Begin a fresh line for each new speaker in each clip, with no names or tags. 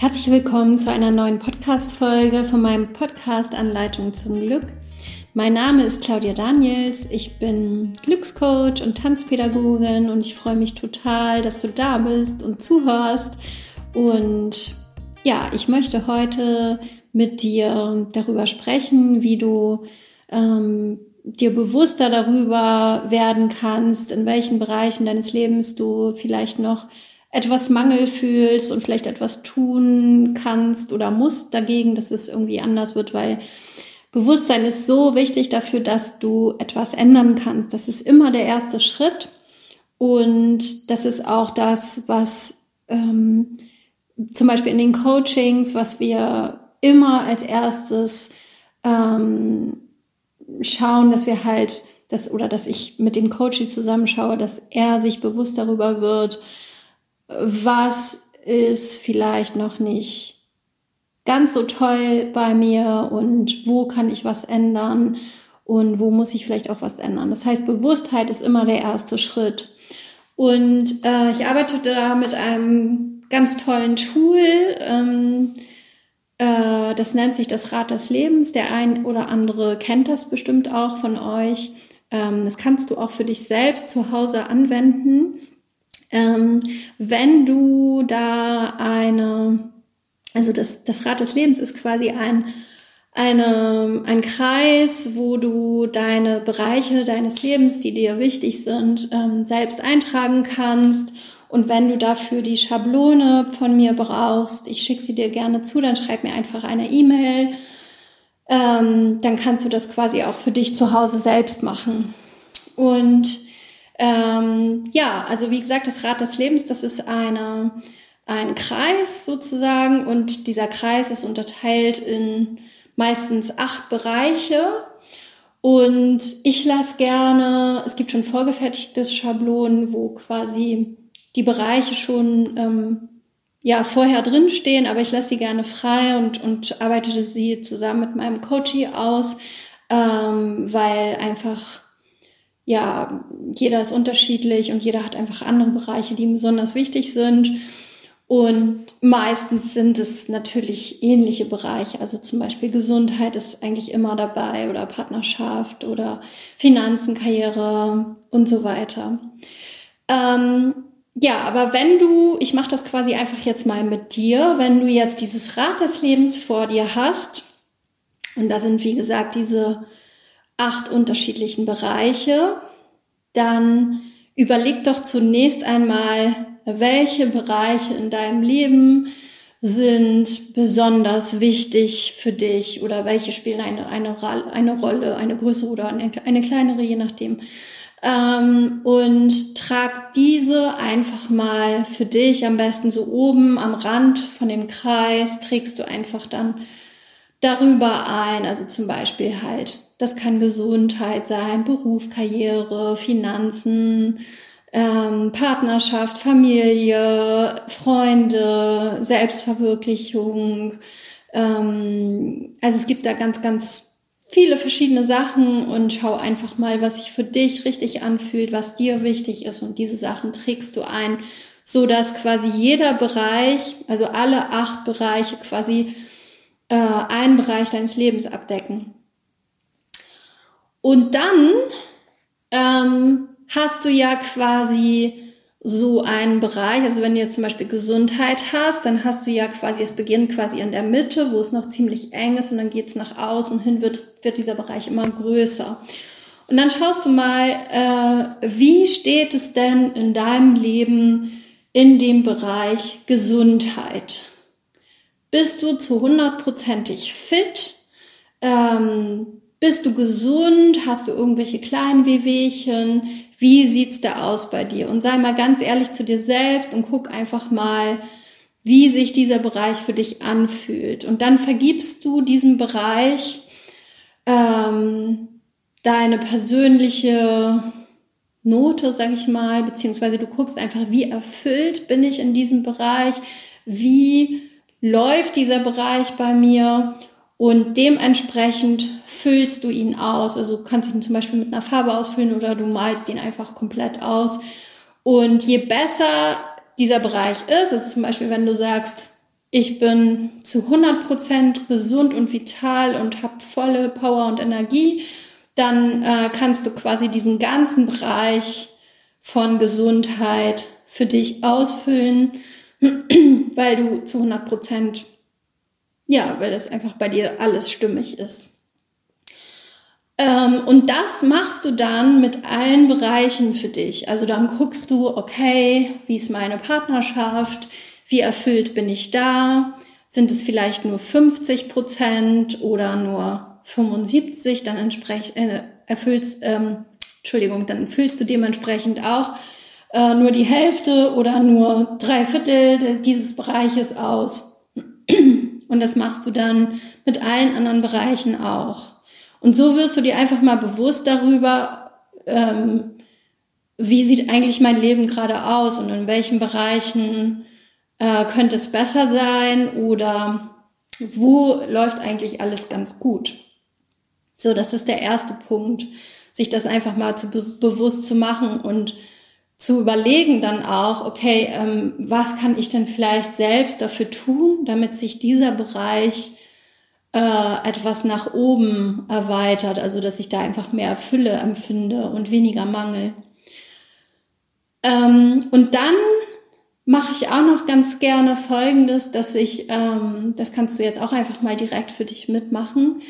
Herzlich willkommen zu einer neuen Podcast-Folge von meinem Podcast Anleitung zum Glück. Mein Name ist Claudia Daniels. Ich bin Glückscoach und Tanzpädagogin und ich freue mich total, dass du da bist und zuhörst. Und ja, ich möchte heute mit dir darüber sprechen, wie du ähm, dir bewusster darüber werden kannst, in welchen Bereichen deines Lebens du vielleicht noch etwas Mangel fühlst und vielleicht etwas tun kannst oder musst dagegen, dass es irgendwie anders wird, weil Bewusstsein ist so wichtig dafür, dass du etwas ändern kannst. Das ist immer der erste Schritt und das ist auch das, was ähm, zum Beispiel in den Coachings, was wir immer als erstes ähm, schauen, dass wir halt das oder dass ich mit dem Coaching zusammenschaue, dass er sich bewusst darüber wird, was ist vielleicht noch nicht ganz so toll bei mir und wo kann ich was ändern und wo muss ich vielleicht auch was ändern. Das heißt, Bewusstheit ist immer der erste Schritt. Und äh, ich arbeite da mit einem ganz tollen Tool. Ähm, äh, das nennt sich das Rad des Lebens. Der ein oder andere kennt das bestimmt auch von euch. Ähm, das kannst du auch für dich selbst zu Hause anwenden. Ähm, wenn du da eine, also das, das Rad des Lebens ist quasi ein, eine, ein Kreis, wo du deine Bereiche deines Lebens, die dir wichtig sind, ähm, selbst eintragen kannst. Und wenn du dafür die Schablone von mir brauchst, ich schicke sie dir gerne zu, dann schreib mir einfach eine E-Mail. Ähm, dann kannst du das quasi auch für dich zu Hause selbst machen. Und ähm, ja, also wie gesagt, das Rad des Lebens, das ist eine, ein Kreis sozusagen und dieser Kreis ist unterteilt in meistens acht Bereiche. Und ich lasse gerne, es gibt schon vorgefertigte Schablonen, wo quasi die Bereiche schon ähm, ja vorher drin stehen, aber ich lasse sie gerne frei und, und arbeite sie zusammen mit meinem Coachie aus, ähm, weil einfach ja, jeder ist unterschiedlich und jeder hat einfach andere Bereiche, die besonders wichtig sind. Und meistens sind es natürlich ähnliche Bereiche. Also zum Beispiel Gesundheit ist eigentlich immer dabei oder Partnerschaft oder Finanzen, Karriere und so weiter. Ähm, ja, aber wenn du, ich mache das quasi einfach jetzt mal mit dir, wenn du jetzt dieses Rad des Lebens vor dir hast, und da sind wie gesagt diese acht unterschiedlichen Bereiche, dann überleg doch zunächst einmal, welche Bereiche in deinem Leben sind besonders wichtig für dich oder welche spielen eine, eine, eine Rolle, eine größere oder eine, eine kleinere, je nachdem. Ähm, und trag diese einfach mal für dich am besten so oben am Rand von dem Kreis, trägst du einfach dann darüber ein. Also zum Beispiel halt, das kann Gesundheit sein, Beruf, Karriere, Finanzen, ähm, Partnerschaft, Familie, Freunde, Selbstverwirklichung. Ähm, also es gibt da ganz, ganz viele verschiedene Sachen und schau einfach mal, was sich für dich richtig anfühlt, was dir wichtig ist und diese Sachen trägst du ein, so dass quasi jeder Bereich, also alle acht Bereiche quasi äh, einen Bereich deines Lebens abdecken. Und dann ähm, hast du ja quasi so einen Bereich, also wenn du jetzt zum Beispiel Gesundheit hast, dann hast du ja quasi, es beginnt quasi in der Mitte, wo es noch ziemlich eng ist und dann geht es nach außen hin, wird, wird dieser Bereich immer größer. Und dann schaust du mal, äh, wie steht es denn in deinem Leben in dem Bereich Gesundheit? Bist du zu hundertprozentig fit? Ähm, bist du gesund? Hast du irgendwelche kleinen Wehwehchen? Wie sieht's da aus bei dir? Und sei mal ganz ehrlich zu dir selbst und guck einfach mal, wie sich dieser Bereich für dich anfühlt. Und dann vergibst du diesem Bereich ähm, deine persönliche Note, sag ich mal, beziehungsweise du guckst einfach, wie erfüllt bin ich in diesem Bereich, wie läuft dieser Bereich bei mir und dementsprechend füllst du ihn aus. Also du kannst ihn zum Beispiel mit einer Farbe ausfüllen oder du malst ihn einfach komplett aus. Und je besser dieser Bereich ist, also zum Beispiel wenn du sagst, ich bin zu 100% gesund und vital und habe volle Power und Energie, dann äh, kannst du quasi diesen ganzen Bereich von Gesundheit für dich ausfüllen, weil du zu 100%, ja, weil das einfach bei dir alles stimmig ist. Ähm, und das machst du dann mit allen Bereichen für dich. Also dann guckst du, okay, wie ist meine Partnerschaft? Wie erfüllt bin ich da? Sind es vielleicht nur 50 Prozent oder nur 75? Dann entsprechend äh, erfüllst, ähm, Entschuldigung, dann füllst du dementsprechend auch äh, nur die Hälfte oder nur drei Viertel dieses Bereiches aus. Und das machst du dann mit allen anderen Bereichen auch. Und so wirst du dir einfach mal bewusst darüber, ähm, wie sieht eigentlich mein Leben gerade aus und in welchen Bereichen äh, könnte es besser sein oder wo läuft eigentlich alles ganz gut. So, das ist der erste Punkt, sich das einfach mal zu be bewusst zu machen und zu überlegen dann auch, okay, ähm, was kann ich denn vielleicht selbst dafür tun, damit sich dieser Bereich äh, etwas nach oben erweitert, also dass ich da einfach mehr Fülle empfinde und weniger Mangel. Ähm, und dann mache ich auch noch ganz gerne Folgendes, dass ich, ähm, das kannst du jetzt auch einfach mal direkt für dich mitmachen,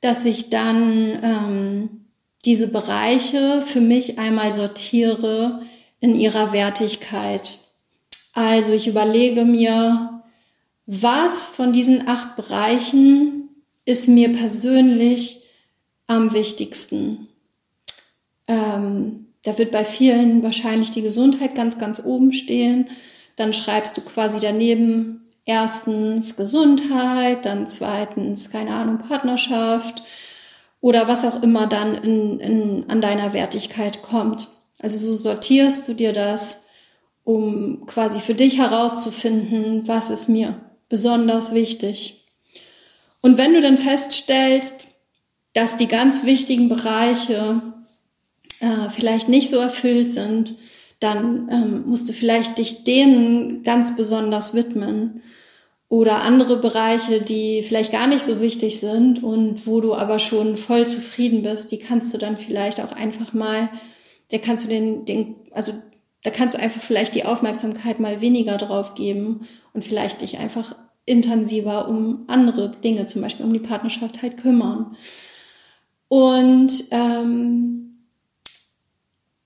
dass ich dann ähm, diese Bereiche für mich einmal sortiere in ihrer Wertigkeit. Also ich überlege mir, was von diesen acht Bereichen ist mir persönlich am wichtigsten. Ähm, da wird bei vielen wahrscheinlich die Gesundheit ganz, ganz oben stehen. Dann schreibst du quasi daneben erstens Gesundheit, dann zweitens, keine Ahnung, Partnerschaft oder was auch immer dann in, in, an deiner Wertigkeit kommt. Also so sortierst du dir das, um quasi für dich herauszufinden, was ist mir besonders wichtig. Und wenn du dann feststellst, dass die ganz wichtigen Bereiche äh, vielleicht nicht so erfüllt sind, dann ähm, musst du vielleicht dich denen ganz besonders widmen. Oder andere Bereiche, die vielleicht gar nicht so wichtig sind und wo du aber schon voll zufrieden bist, die kannst du dann vielleicht auch einfach mal, da kannst du den, den, also da kannst du einfach vielleicht die Aufmerksamkeit mal weniger drauf geben und vielleicht dich einfach intensiver um andere Dinge, zum Beispiel um die Partnerschaft halt kümmern. Und ähm,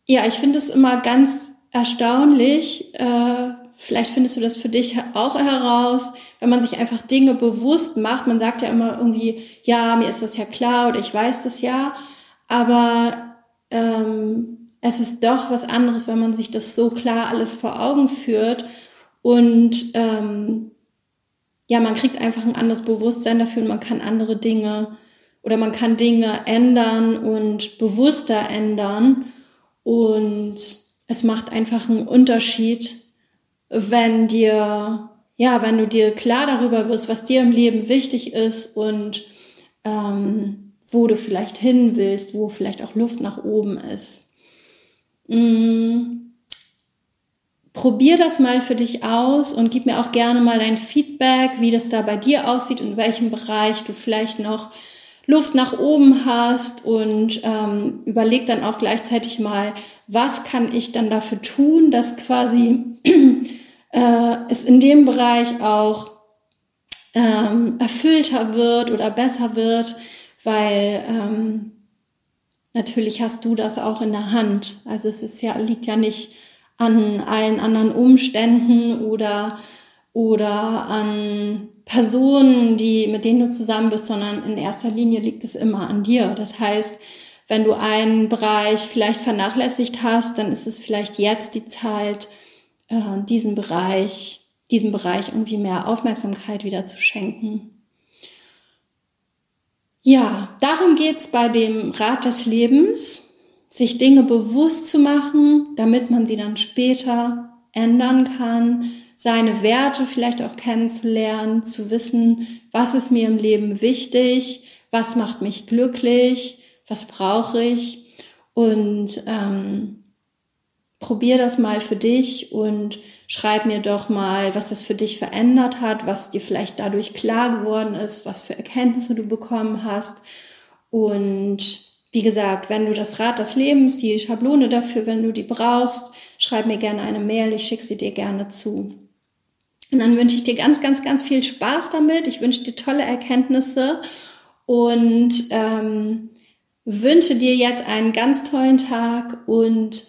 ja, ich finde es immer ganz erstaunlich. Äh, vielleicht findest du das für dich auch heraus, wenn man sich einfach Dinge bewusst macht. Man sagt ja immer irgendwie, ja, mir ist das ja klar oder ich weiß das ja. Aber ähm, es ist doch was anderes, wenn man sich das so klar alles vor Augen führt. Und ähm, ja, man kriegt einfach ein anderes Bewusstsein dafür und man kann andere Dinge oder man kann Dinge ändern und bewusster ändern. Und es macht einfach einen Unterschied, wenn dir, ja, wenn du dir klar darüber wirst, was dir im Leben wichtig ist und ähm, wo du vielleicht hin willst, wo vielleicht auch Luft nach oben ist. Mm. Probier das mal für dich aus und gib mir auch gerne mal dein Feedback, wie das da bei dir aussieht, in welchem Bereich du vielleicht noch Luft nach oben hast und ähm, überleg dann auch gleichzeitig mal, was kann ich dann dafür tun, dass quasi äh, es in dem Bereich auch ähm, erfüllter wird oder besser wird, weil ähm, natürlich hast du das auch in der Hand. Also es ist ja, liegt ja nicht an allen anderen Umständen oder, oder an Personen, die, mit denen du zusammen bist, sondern in erster Linie liegt es immer an dir. Das heißt, wenn du einen Bereich vielleicht vernachlässigt hast, dann ist es vielleicht jetzt die Zeit, äh, diesen Bereich, diesem Bereich irgendwie mehr Aufmerksamkeit wieder zu schenken. Ja, darum geht's bei dem Rat des Lebens, sich Dinge bewusst zu machen, damit man sie dann später ändern kann, seine Werte vielleicht auch kennenzulernen, zu wissen, was ist mir im Leben wichtig, was macht mich glücklich, was brauche ich und ähm, probier das mal für dich und schreib mir doch mal, was das für dich verändert hat, was dir vielleicht dadurch klar geworden ist, was für Erkenntnisse du bekommen hast. Und wie gesagt, wenn du das Rad des Lebens, die Schablone dafür, wenn du die brauchst, schreib mir gerne eine Mail, ich schicke sie dir gerne zu. Und dann wünsche ich dir ganz, ganz, ganz viel Spaß damit. Ich wünsche dir tolle Erkenntnisse und ähm, wünsche dir jetzt einen ganz tollen Tag und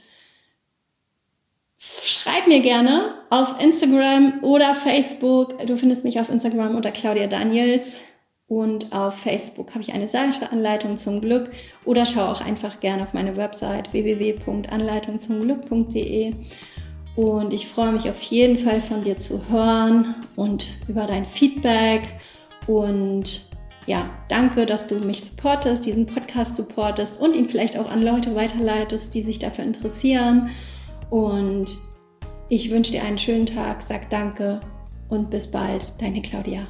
Schreib mir gerne auf Instagram oder Facebook. Du findest mich auf Instagram unter Claudia Daniels. Und auf Facebook habe ich eine Anleitung zum Glück. Oder schau auch einfach gerne auf meine Website www.anleitungzumglück.de. Und ich freue mich auf jeden Fall von dir zu hören und über dein Feedback. Und ja, danke, dass du mich supportest, diesen Podcast supportest und ihn vielleicht auch an Leute weiterleitest, die sich dafür interessieren. Und ich wünsche dir einen schönen Tag, sag danke und bis bald, deine Claudia.